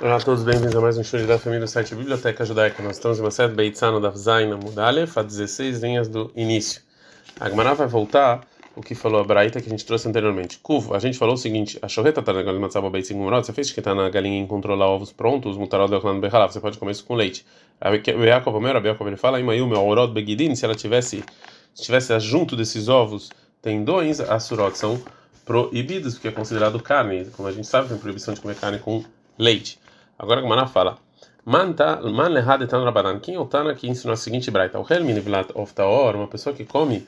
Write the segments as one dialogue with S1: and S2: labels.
S1: Olá a todos, bem-vindos a mais um show da família do site Biblioteca Judaica. Nós estamos em uma série Beitzano da Zaina Mudalef, a 16 linhas do início. A Gemara vai voltar o que falou a Braita que a gente trouxe anteriormente. Kuv, a gente falou o seguinte: a chorreta tá na galinha matzaba murot, você fez que tá na galinha em controlar ovos prontos, mutarol de oklan berralav, você pode comer isso com leite. A Beakov, o meu Beakov, ele fala, imayu, meu orot begidin, se ela tivesse, tivesse junto desses ovos tendões, as surot são proibidos, porque é considerado carne. Como a gente sabe, tem proibição de comer carne com leite. Agora a Gemara fala. Man lehad etan rabanan. Quem é o Tana que ensinou a seguinte braita? O helmin vlat oftaor, uma pessoa que come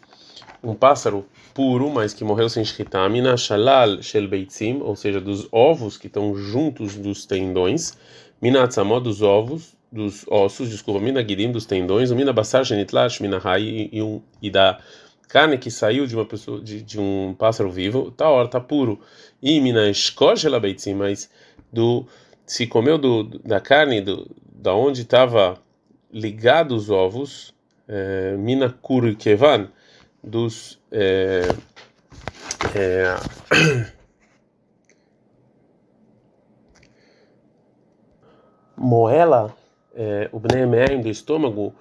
S1: um pássaro puro, mas que morreu sem shkita, mina shalal shel beitzim, ou seja, dos ovos que estão juntos dos tendões, mina atzamot dos ovos, dos ossos, desculpa, mina gidim dos tendões, mina basar genitlash, mina rai e, um, e da carne que saiu de uma pessoa, de, de um pássaro vivo, tá hora, tá puro. E mina eshkol shel beitzim, mas do se comeu do, da carne do, da onde estava ligado os ovos, é, mina kurkevan, dos é, é, moela, é, o bnemeim do estômago,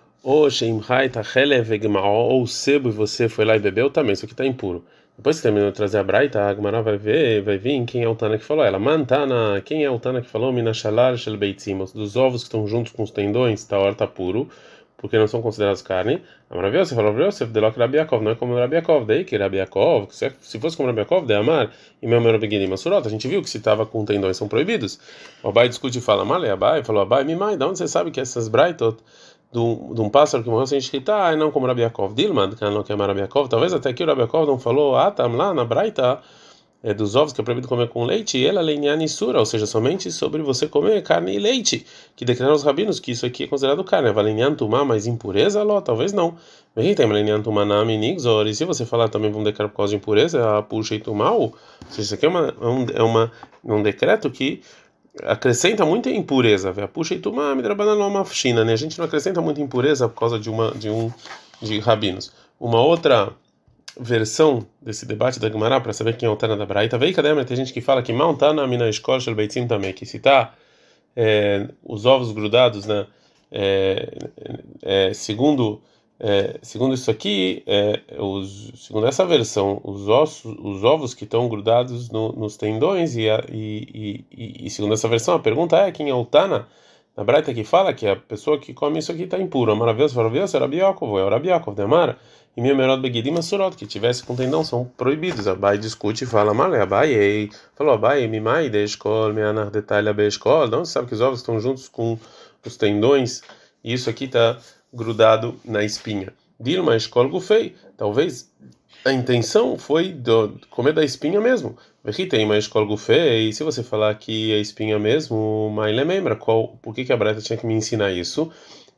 S1: tachelev ou o sebo e você foi lá e bebeu também, isso aqui está impuro. Depois que terminou de trazer a Braita, a Agmará vai ver, vai vir quem é o Tana que falou. Ela, Mantana, quem é o Tana que falou? Minashalar shel beitzimos, dos ovos que estão juntos com os tendões, tá hora tá puro, porque não são considerados carne. A Maravilha, você falou, Yosef, de Lok Rabiakov, não é como Rabiakov, daí que Rabiakov, se fosse como Rabiakov, de Amar, e meu menor Beguinim Masurot, a gente viu que se estava com tendões são proibidos. O Abai discute e fala, Male Abai, falou, Abai, Mimai, de onde você sabe que essas Braitot de um, de um pássaro que morreu sem escrita, ah, não como Rabiakov. Dilma, que não quer Rabiakov. Talvez até aqui o Rabiakov não falou, ah, tá lá na Braita é, dos ovos que é proibido comer com leite, e ela lenhani sura, ou seja, somente sobre você comer carne e leite, que declararam os rabinos que isso aqui é considerado carne. Valenyan tumá, mas impureza, ló, talvez não. Vem tem lenhani tumá na minigzor, e se você falar também vamos declarar por causa de impureza, puxa e tumá, ou seja, isso aqui é, uma, é um, é uma, um decreto que acrescenta muita impureza. Puxa e tuma uma china, né? A gente não acrescenta muita impureza por causa de uma de um de rabinos. Uma outra versão desse debate da Gemara para saber quem é o Tana da Braita, veio cadê? Tem gente que fala que Montana mina escola beitzim também, que se tá é, os ovos grudados, né? É, é, segundo é, segundo isso aqui, é, os, segundo essa versão, os ossos, os ovos que estão grudados no, nos tendões e, a, e, e, e, segundo essa versão, a pergunta é quem é o Tana na Braita que fala que a pessoa que come isso aqui está impura. Maravilhoso, maravilhoso, era Biakov, é o Rabiakov, Demara. E minha melhor beguidim surot, que tivesse com tendão, são proibidos. Abai discute e fala, Male, Abai, falou Abai, Mimai, de escola, Meanar detalha, Be escola. Não, você sabe que os ovos estão juntos com os tendões, e isso aqui está grudado na espinha. Dilma escola gufei. Talvez a intenção foi do, comer da espinha mesmo. Tem uma escola gufei. E se você falar que a espinha mesmo, mas lembra qual? Por que, que a Breta tinha que me ensinar isso?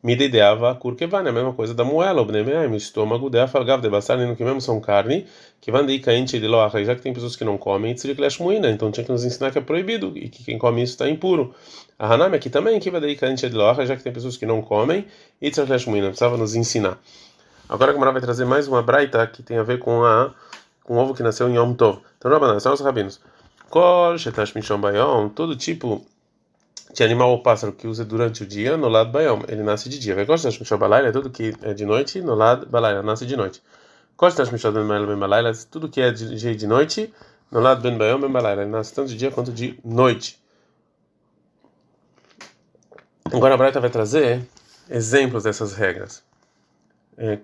S1: Me dedeava kurkevane, a mesma coisa da moela, o estômago dela falgava de basar, no que mesmo são carne, que van de caente de loach, já que tem pessoas que não comem, tzriklesh muina, então tinha que nos ensinar que é proibido e que quem come isso está impuro. A Hanami aqui também, que vai de caente de loach, já que tem pessoas que não comem, e tzriklesh muina, precisava nos ensinar. Agora a Gamara vai trazer mais uma braita que tem a ver com a com o ovo que nasceu em Yom Tov. Então, Rabanan, são os rabinos. Kol, shetash mishon todo tipo de animal ou pássaro que usa durante o dia, no lado bayom, ele nasce de dia. Vai gostar de balayla, tudo que é de noite, no lado balayla, nasce de noite. Gostar de mishon ben balayla, tudo que é de de noite, no lado ben bayom ben balayla, ele nasce tanto de dia quanto de noite. Agora a Braita vai trazer exemplos dessas regras.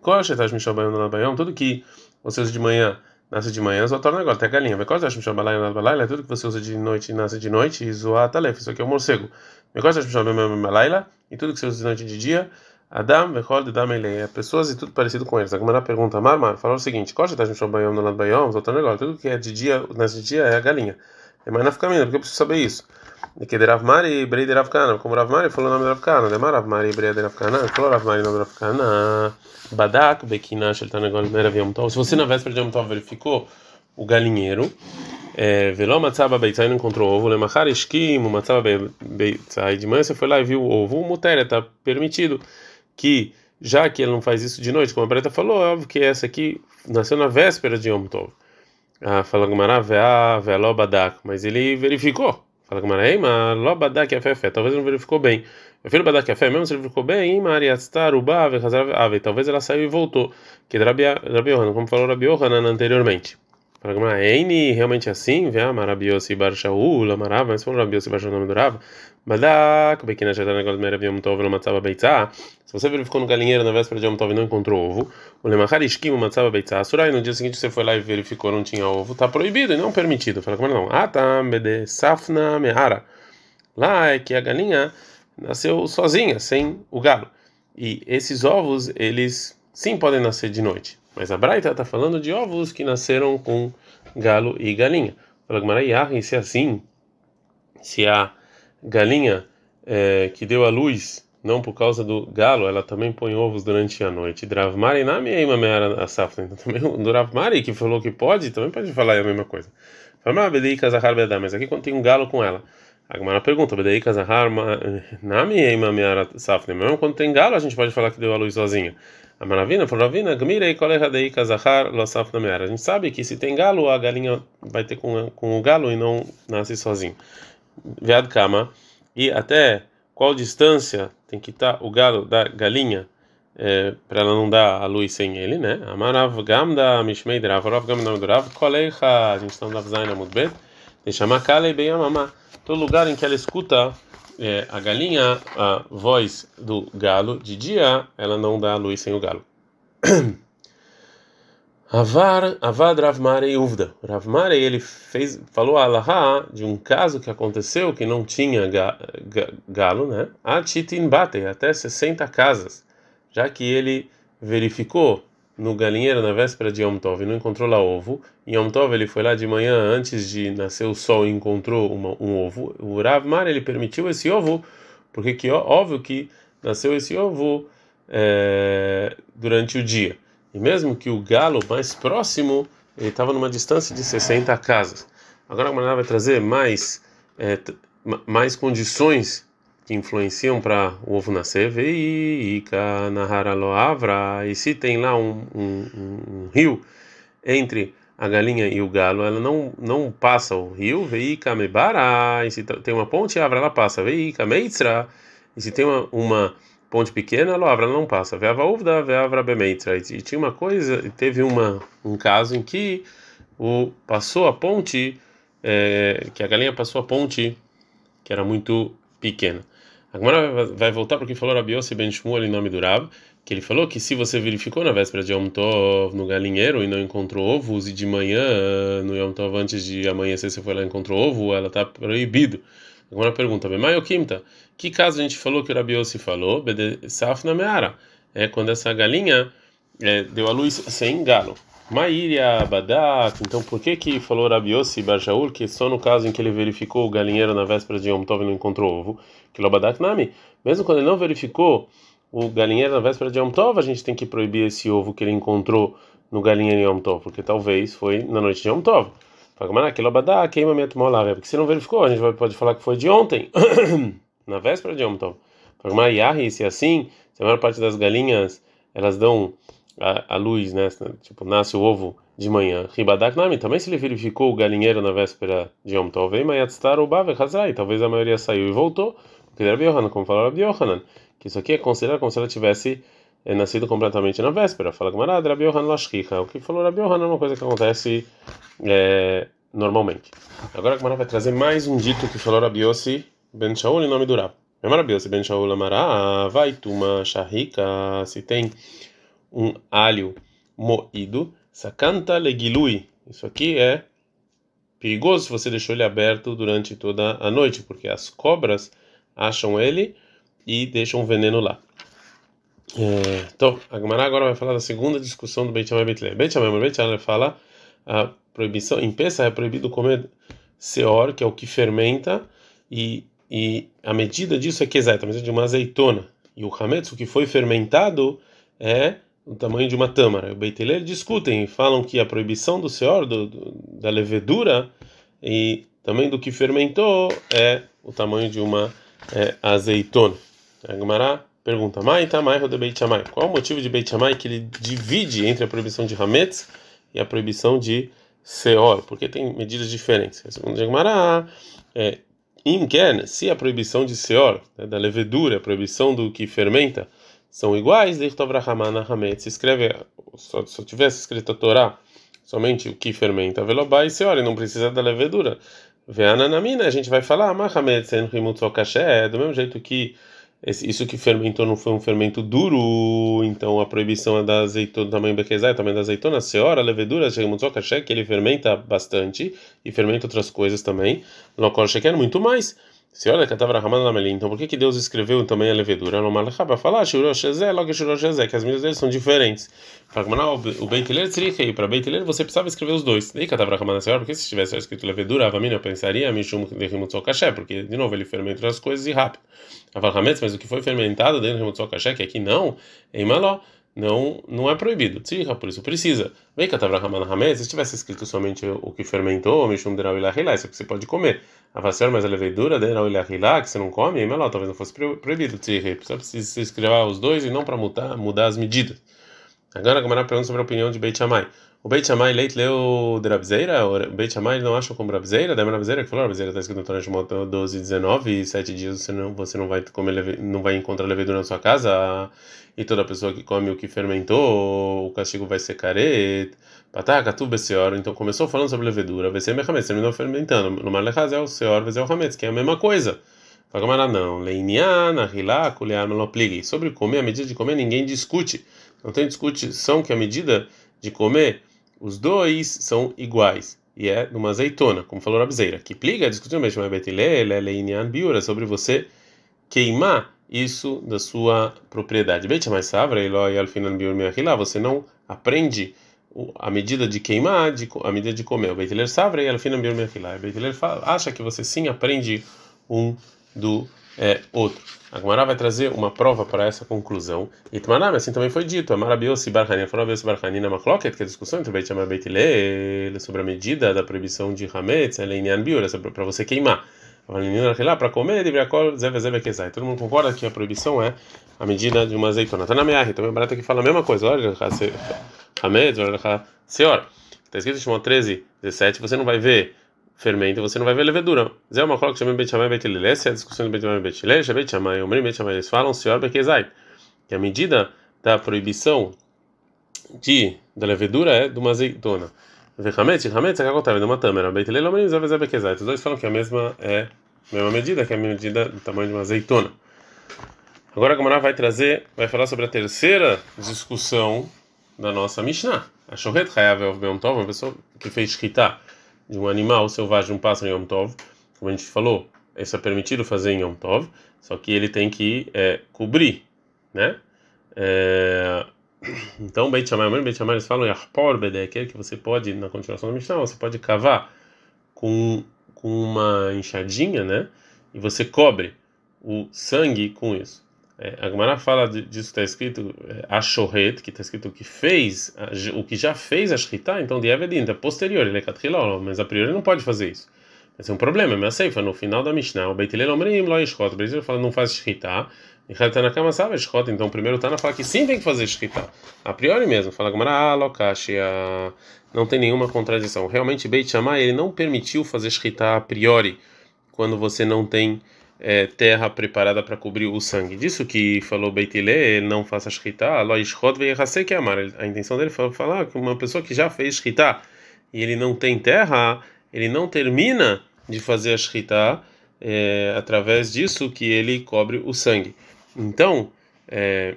S1: Kosher, Tash Mishal Bayom, no Bayom, tudo que você usa de manhã nasce de manhã, torna agora, até galinha. Vai Tash Mishal Bayom, no tudo que você usa de noite nasce de noite, e Zoa Talef, isso aqui é o morcego. Mishal Bayom, no e tudo que você usa de noite e de dia, Adam, Vechol, Adam, Elei, pessoas e tudo parecido com eles. A Gemara pergunta, Marmar, falou o seguinte: Kosher, Tash Mishal Bayom, no Bayom, só torna agora, tudo que é de dia, nasce de dia é a galinha. É mais na fica porque eu preciso saber isso. E que Rav Mari, Brei de Rav Kana, como Rav Mari falou o nome de Rav Kana, Demar Rav Mari, Brei de Rav Kana, falou Rav Mari o nome de Rav Kana, Badak, Bekina, Sheltanegol, Merav Yom Tov. Se você na véspera de Yom Tov verificou o galinheiro, Veló Matzaba Beitzai não encontrou ovo, Lemachar Esquim, Matzaba Beitzai, de manhã você foi lá e viu o ovo, o Mutéria, está permitido que, já que ele não faz isso de noite, como a Breta falou, é óbvio que essa aqui nasceu na véspera de Yom Tov. Ah, fala Gumará, Veá, Veló Badak, mas ele verificou. Fala com Maraima, Lobadak Afefé, talvez não verificou bem. Meu filho Badak Afé, mesmo se ele bem, Ave, talvez ela saiu e voltou. Que Rabi Yohanan, como falou Rabi anteriormente. Fala Eini, realmente assim, vê a Marabiosi Bar Shaul, Amarava, mas falou Rabiosi Bar Shaul, do Rav. Badak, Negócio de Merav Yom Tov, no Matzava Beitzá. Se você verificou no galinheiro na véspera de Yom Tov e não encontrou ovo, o Lemachar Ishkim, Matzava Beitzá, Surai, no dia seguinte você foi lá e verificou não tinha ovo, tá proibido e não permitido. Fala como não. Ah, tá, Bede Safna Mehara. Lá é que a galinha nasceu sozinha, sem o galo. E esses ovos, eles sim podem nascer de noite. Mas a Braita está falando de ovos que nasceram com galo e galinha. Fala e se é assim, se a galinha é, que deu a luz, não por causa do galo, ela também põe ovos durante a noite. Dravmari na minha a safra. Então também o Dravmari que falou que pode, também pode falar a mesma coisa. Mas aqui quando tem um galo com ela. A Gemara pergunta, Bedei Kazahar Nami Eima Miara Safne. Mesmo quando tem galo, a gente pode falar que deu a luz sozinha. A Maravina falou, Ravina, Gmirei Dei Kazahar Lo Safna Miara. A gente sabe que se tem galo, a galinha vai ter com, com o galo e não nasce sozinho. Viad Kama. E até qual distância tem que estar o galo da galinha é, para ela não dar a luz sem ele, né? Amarav Gamda Mishmei Drav, Rav Gamda Drav, Koleha, a gente está no Dav Zaina Mudbet, deixa Makale bem a mamá todo lugar em que ela escuta é, a galinha, a voz do galo, de dia ela não dá a luz sem o galo. Avar, Avad Ravmare Uvda. Ravmare ele fez, falou a Alaha de um caso que aconteceu que não tinha ga, ga, galo, né? A Titin Bate, até 60 casas, já que ele verificou no galinheiro na véspera de Yom Tov e não encontrou lá ovo. Em Yom Tov ele foi lá de manhã antes de nascer o sol e encontrou uma, um ovo. O Rav Mar ele permitiu esse ovo porque que óbvio que nasceu esse ovo é, durante o dia. E mesmo que o galo mais próximo ele estava numa distância de 60 casas. Agora a Maná vai trazer mais é, mais condições que influenciam para o ovo nascer, veika naharaloavra, e se tem lá um, um, um, rio entre a galinha e o galo, ela não não passa o rio, veika mebara, e se tem uma ponte, avra ela passa, veika meitzra, e se tem uma, uma ponte pequena, ela ela não passa, veava uvda, veavra bemeitra, e tinha uma coisa, teve uma um caso em que o passou a ponte, é, que a galinha passou a ponte que era muito pequena. Agora vai voltar porque falou Rabi Yossi Ben Shmuel em nome do Rab, que ele falou que se você verificou na véspera de Yom Tov no galinheiro e não encontrou ovos e de manhã no Yom Tov antes de amanhecer você foi lá e encontrou ovo, ela está proibido. Agora pergunta, Bemaio Kimta, que caso a gente falou que o Rabi Yossi falou? Bede Saf na Meara, é quando essa galinha é, deu a luz sem galo. Maíria Badak, então por que que falou Rabiossi Barjaul que só no caso em que ele verificou o galinheiro na véspera de Yom Tov e não encontrou ovo, que Lobadak Nami, mesmo quando ele não verificou o galinheiro na véspera de Yom Tov, a gente tem que proibir esse ovo que ele encontrou no galinheiro em Yom Tov, porque talvez foi na noite de Yom Tov. Porque se não verificou, a gente pode falar que foi de ontem, na véspera de Yom Tov. Se é assim, se a maior parte das galinhas elas dão a, a, luz, né? Tipo, nasce o ovo de manhã. Ribadak Nami, também se ele verificou o galinheiro na véspera de Yom Tov, Mayatstar o Bave Hazrai, talvez a maioria saiu e voltou, porque era Biohanan, como falou Rabi Yohanan, que isso aqui é considerado como se ela tivesse é, nascido completamente na véspera. Fala que Marad, Rabi Yohanan Lashkika, o que falou Rabi Yohanan é uma coisa que acontece é, normalmente. Agora a Gemara vai trazer mais um dito que falou Rabi Yossi Ben Shaul em nome do Rab. Rabi Yossi Ben Shaul Amará, vai tuma shahika, se tem um alho moído. Sakanta legilui. Isso aqui é perigoso se você deixou ele aberto durante toda a noite, porque as cobras acham ele e deixam veneno lá. É, então, a Gemara agora vai falar da segunda discussão do Beit Shammai Beit Leil. Beit fala a proibição, em Pesach é proibido comer seor, que é o que fermenta, e, e a medida disso é que exata, a medida de uma azeitona. E o hametz, o que foi fermentado, é o tamanho de uma tâmara. O Beitelê discutem, falam que a proibição do seor, do, do, da levedura e também do que fermentou é o tamanho de uma é, azeitona. A Gemara pergunta: Mai tamai de Beit Shammai. Qual o motivo de Beit que ele divide entre a proibição de Hametz e a proibição de Seor? Porque tem medidas diferentes. Segundo a Gemara, é, Imken, se a proibição de seor, né, da levedura, a proibição do que fermenta, são iguais, se escreve, se tivesse escrito a Torá, somente o que fermenta, velobai seor, e não precisa da levedura. Veananamina, a gente vai falar, do mesmo jeito que isso que fermentou não foi um fermento duro, então a proibição é da azeitona, tamanho bequezai, tamanho da azeitona, seora, levedura, que ele fermenta bastante e fermenta outras coisas também. Locol quer muito mais. Se olha que estava ramando na melinha, então por que, que Deus escreveu também a levedura? Não malachá para falar, shuroshezé, logo shuroshezé, que as medidas deles são diferentes. Para o beitiler tzrichei, para beitiler você precisava escrever os dois. Nem que estava ramando na senhora, porque se tivesse escrito levedura, a família pensaria, mishum de rimutzokaché, porque de novo ele fermenta as coisas e rápido. Avalhametz, mas o que foi fermentado dentro do rimutzokaché, que aqui não, em maló não não é proibido. Tzricha, por isso precisa. Vem que estava ramando na se tivesse escrito somente o que fermentou, mishum de ravilahilá, isso que você pode comer. A vassoura, mas a levedura a que você não come, aí melhor, talvez não fosse proibido. Só precisa escrever os dois e não para mudar, mudar as medidas. Agora a Gamara pergunta sobre a opinião de Beit Shammai. O Beit Shammai leite leu de Rabzeira? O Beit Shammai não acha como Rabzeira? Da Rabzeira que falou, Rabzeira está escrito no Torah Shemot 12 19 e 7 dias você não, você não vai comer, não vai encontrar levedura na sua casa e toda pessoa que come o que fermentou, o castigo vai ser caret. Pataka, tu beseor, então começou falando sobre levedura, vai ser mechametz, terminou fermentando. No malechaz é o vai ser o hametz, que é a mesma coisa. Fala não, leiniana, rilá, kulear, melopligui. Sobre comer, a medida de comer, ninguém discute. Não tem discussão que a medida de comer, os dois são iguais. E é numa azeitona, como falou a Abzeira. Que pliga, discutiu mesmo, leinian biura, sobre você queimar isso da sua propriedade. Beit mais savra, eloi alfinan biur você não aprende a medida de queimar, de, a medida de comer. O Beitiler Savra e Alfina Bir Mechilá. O Beitiler acha que você sim aprende um do é, outro. A Gemara vai trazer uma prova para essa conclusão. E Tmanam, assim também foi dito. A Marabios e Barhanin foram Bios Barhanin na Machloket, que é a discussão entre Beit Shammai e Beitiler sobre a medida da proibição de Hametz, ela é em Biur, para você queimar. Para comer, Todo mundo concorda que a proibição é a medida de uma azeitona. Tá na minha também barata que fala a mesma coisa. Olha, Hamed, Senhor, está escrito em Shimon 13, 17, você não vai ver fermento, você não vai ver levedura. Zé uma coisa que chama Beit Hillel. Essa é a discussão do Hillel, Beit Shammai, Omrim Beit Shammai, eles falam Senhor Bekezai, que a medida da proibição de da levedura é de uma azeitona. É que acontece, de uma tâmara. Beit Hillel, Omrim, Zé Zé Bekezai. Os dois falam que é a mesma é a mesma medida, que é a medida do tamanho de uma azeitona. Agora a Gamara vai trazer, vai falar sobre a terceira discussão da nossa Mishnah. A Shohet Hayav Yom Tov, uma pessoa que fez shkita de um animal selvagem, um pássaro em Yom Tov, como a gente falou, isso é permitido fazer em Yom Tov, só que ele tem que é, cobrir, né? É, então, Beit Shammai, Beit Shammai, eles falam Yahpor Bedeker, que você pode, na continuação da Mishnah, você pode cavar com, com uma enxadinha, né? E você cobre o sangue com isso. É, a Gemara fala disso que está escrito é, Ashoret, que está escrito que fez, o que já fez a Shkita, então de Evedin, é posterior, ele é Katrila, mas a priori não pode fazer isso. Esse é um problema, mas sei, no final da Mishnah, o Beit Hillel Omrim lo Yishchot, o Hillel fala não faz Shkita, e na cama sabe Shkot, então primeiro Tana fala que sim tem que fazer Shkita, a priori mesmo, fala Gemara, ah, Lokashi, não tem nenhuma contradição. Realmente Beit Shammai, ele não permitiu fazer Shkita a priori, quando você não tem é, terra preparada para cobrir o sangue. Disso que falou Beitilé, não faça shkita, que amar. A intenção dele foi falar que uma pessoa que já fez shkita e ele não tem terra, ele não termina de fazer a shkita é, através disso que ele cobre o sangue. Então, é,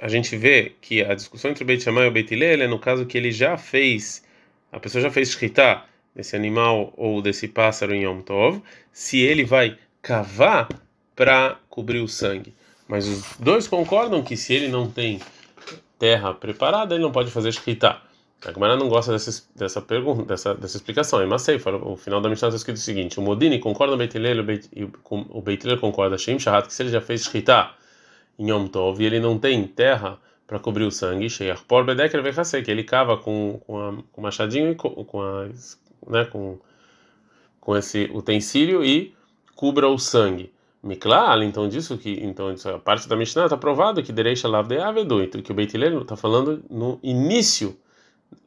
S1: a gente vê que a discussão entre o Beit Shammai e o Beit é no caso que ele já fez, a pessoa já fez shkita desse animal ou desse pássaro em Yom Tov, se ele vai cavar para cobrir o sangue. Mas os dois concordam que se ele não tem terra preparada, ele não pode fazer shkita. A Gemara não gosta dessa, dessa pergunta, dessa, dessa explicação. É Masei, o final da Mishnah está escrito o seguinte: o Modini concorda com o Beit concorda, Shem Shahat, que se ele já fez shkita em Yom Tov e ele não tem terra para cobrir o sangue, Sheyach Por Bedeker que ele cava com, com, a, com machadinho e com, com, a, né, com, com esse utensílio e cubra o sangue. Miklal, então disso que então isso, a parte da Mishnah está provado que Derecha Lav de Avedu, então que o Beit está falando no início,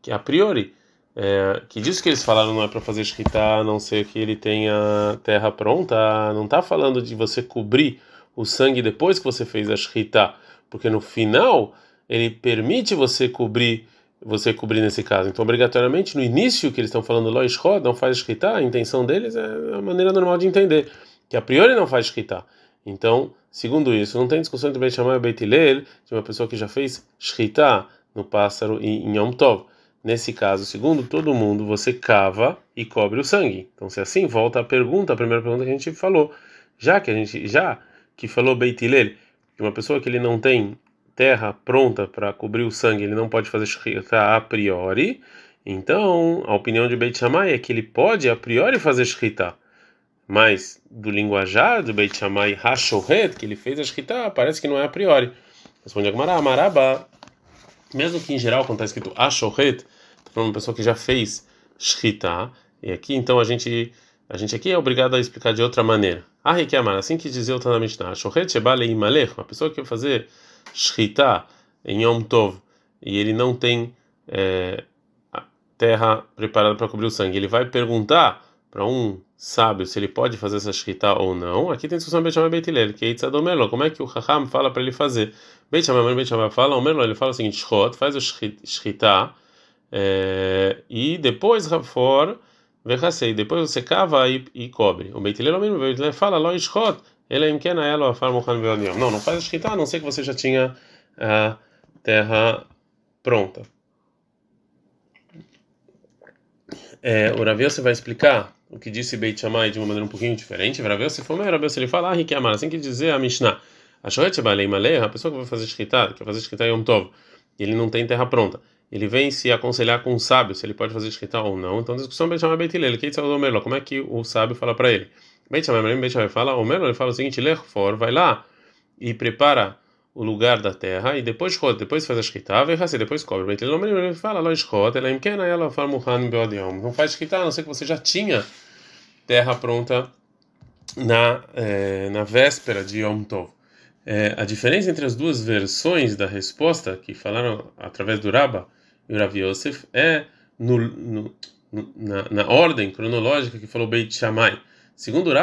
S1: que a priori é, que disso que eles falaram não é para fazer shkita, a não ser que ele tenha terra pronta, não está falando de você cobrir o sangue depois que você fez a shkita, porque no final ele permite você cobrir você cobrir nesse caso. Então, obrigatoriamente, no início que eles estão falando lo não faz shkita, a intenção deles é a maneira normal de entender, que a priori não faz shkita. Então, segundo isso, não tem discussão entre Beit Shammai e Beit Hillel de uma pessoa que já fez shkita no pássaro em Yom Tov. Nesse caso, segundo todo mundo, você cava e cobre o sangue. Então, se assim, volta a pergunta, a primeira pergunta que a gente falou. Já que a gente já que falou Beit Hillel, que uma pessoa que ele não tem terra pronta para cobrir o sangue, ele não pode fazer shkita a priori. Então, a opinião de Beit Shammai é que ele pode a priori fazer shkita. Mas do linguajar do Beit Shammai Hashohet, que ele fez a shkita, parece que não é a priori. Responde Agmará, Amaraba. Mesmo que em geral, quando está escrito Hashohet, está falando uma pessoa que já fez shkita. E aqui, então, a gente a gente aqui é obrigado a explicar de outra maneira. Ah, Amar, assim que dizia o Tana Mishnah, Shohet Shebale Imalech, uma pessoa que vai fazer shkita em Yom Tov e ele não tem é, terra preparada para cobrir o sangue, ele vai perguntar para um sábio se ele pode fazer essa shkita ou não. Aqui tem discussão Beit Shammai Beit Hillel, que é Itzadomelo. Como é que o Raham fala para ele fazer? Beit Shammai fala, o Merlo, ele fala o seguinte: Shchot, faz o shkita é, e depois Rafor Vechasei, depois você cava e, e cobre. O Beit Hillel, o Beit Hillel fala, Lo Shchot, é imkena ela afar mochan Não, não faz a a não ser que você já tinha a terra pronta. É, o você vai explicar o que disse Beit Shammai de uma maneira um pouquinho diferente. Rav você falou, Rav ele fala, ah, Amar, assim que dizer a Mishnah. A Shoet Balei Maleh, a pessoa que vai fazer shkita, que vai fazer shkita Yom Tov, ele não tem terra pronta. Ele vem se aconselhar com o sábio se ele pode fazer shkita ou não. Então a discussão Shammai Beit que como é que o sábio fala para ele? Beit Shammai, Beit Shammai fala, o Melo ele fala o seguinte, for, vai lá e prepara o lugar da terra e depois roda, depois faz a shkita, vai assim, depois cobre. Beit Hillel ele fala, lo shkot, ela imkena ela fala muhan beodiom. Não faz shkita, a não ser que você já tinha terra pronta na eh, na véspera de Yom Tov. É, a diferença entre as duas versões da resposta que falaram através do Rabba e o Rav Yosef é no, no, na, na ordem cronológica que falou Beit Shammai. Segundo o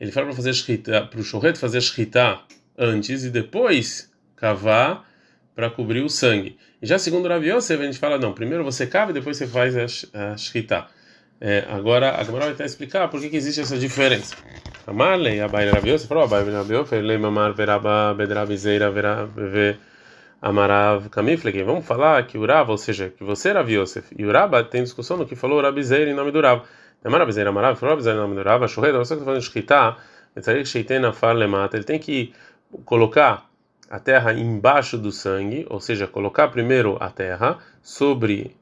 S1: ele fala para fazer para o shorret fazer shkita antes e depois cavar para cobrir o sangue. E já segundo o Rav a gente fala, não, primeiro você cava e depois você faz a, a. É, agora, a Gemara vai até explicar por que, que existe essa diferença. Rav Yosef, falou, Abai Rav Yosef, Lei Mamar Veraba Bedrabizeira Amarav Kamiflegi. Vamos falar que o Rav, ou seja, que você Rav Yosef e o Rabba tem discussão no que falou o Rabizeira em nome do Rav. Maravilha, maravilha, maravilha, maravilha, churreda, você que está fazendo shkita, ele tem que colocar a terra embaixo do sangue, ou seja, colocar primeiro a terra sobre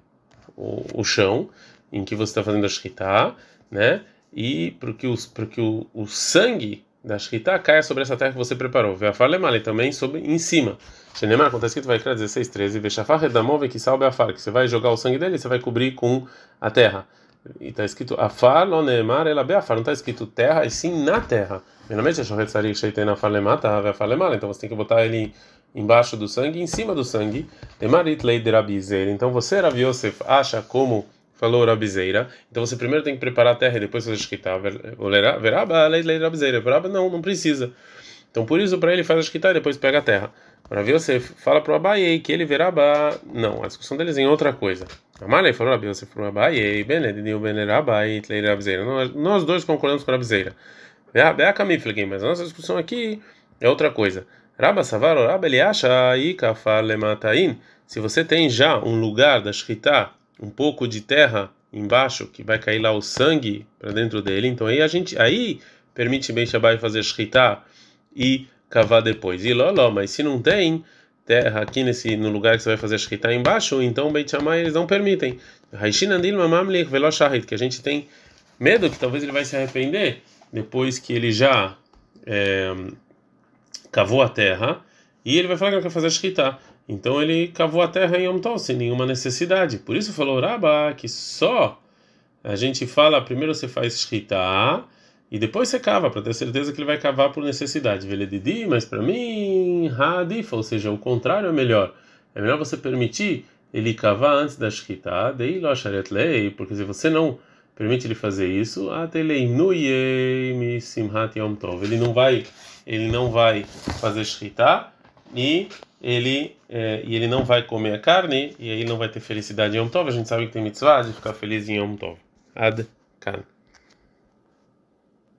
S1: o, o chão em que você está fazendo a shkita, né? E para que, os, para o, o sangue da shkita caia sobre essa terra que você preparou. Vê a farlemale também sobre em cima. Shenemar, acontece que tu vai escrever 16, 13, vechafar redamov que salve a far, que você vai jogar o sangue dele e você vai cobrir com a terra. E está escrito afar lo neemar ela beafar, não está escrito terra, e sim na terra. Geralmente a shohet sarik sheiten afar lemata, afar lemar, então você tem que botar ele embaixo do sangue, em cima do sangue. Emarit lei de rabizeira. Então você, Rabi Yosef, acha como falou rabizeira. Então você primeiro tem que preparar a terra e depois fazer shkita. Veraba lei de rabizeira. Veraba não, não precisa. Então por isso para ele faz a shkita e depois pega a terra. Rabi Yosef fala para o Abaye que ele veraba. Não, a discussão deles é em outra coisa. Amalei falou Rabi Yosef para o Abaye, Benedinho Benerabai, Tleira Abzeira. Nós dois concordamos com a Abzeira. Bea Kamiflegem, mas a nossa discussão aqui é outra coisa. Rabba Savar, Rabba ele acha aí Lemataim. Se você tem já um lugar da Shkita, um pouco de terra embaixo, que vai cair lá o sangue para dentro dele, então aí a gente aí permite bem Shabai fazer Shkita e cavar depois. E loló, mas se não tem terra aqui nesse no lugar que você vai fazer a shkita embaixo, então Beit Shammai eles não permitem. Que a gente tem medo que talvez ele vai se arrepender depois que ele já é, cavou a terra e ele vai falar que não quer fazer a. Então ele cavou a terra em Yom Tov sem nenhuma necessidade. Por isso falou Rabba que só a gente fala primeiro você faz shkita e depois você cava para ter certeza que ele vai cavar por necessidade. Veledidi, mas para mim, hadif, ou seja, o contrário é melhor. É melhor você permitir ele cavar antes da shkita, daí lo lei, porque se você não permite ele fazer isso, ele não vai, ele não vai fazer shkita e ele é, e ele não vai comer a carne e aí não vai ter felicidade em Yom Tov. A gente sabe que tem mitzvah de ficar feliz em Yom Tov. Ad kan.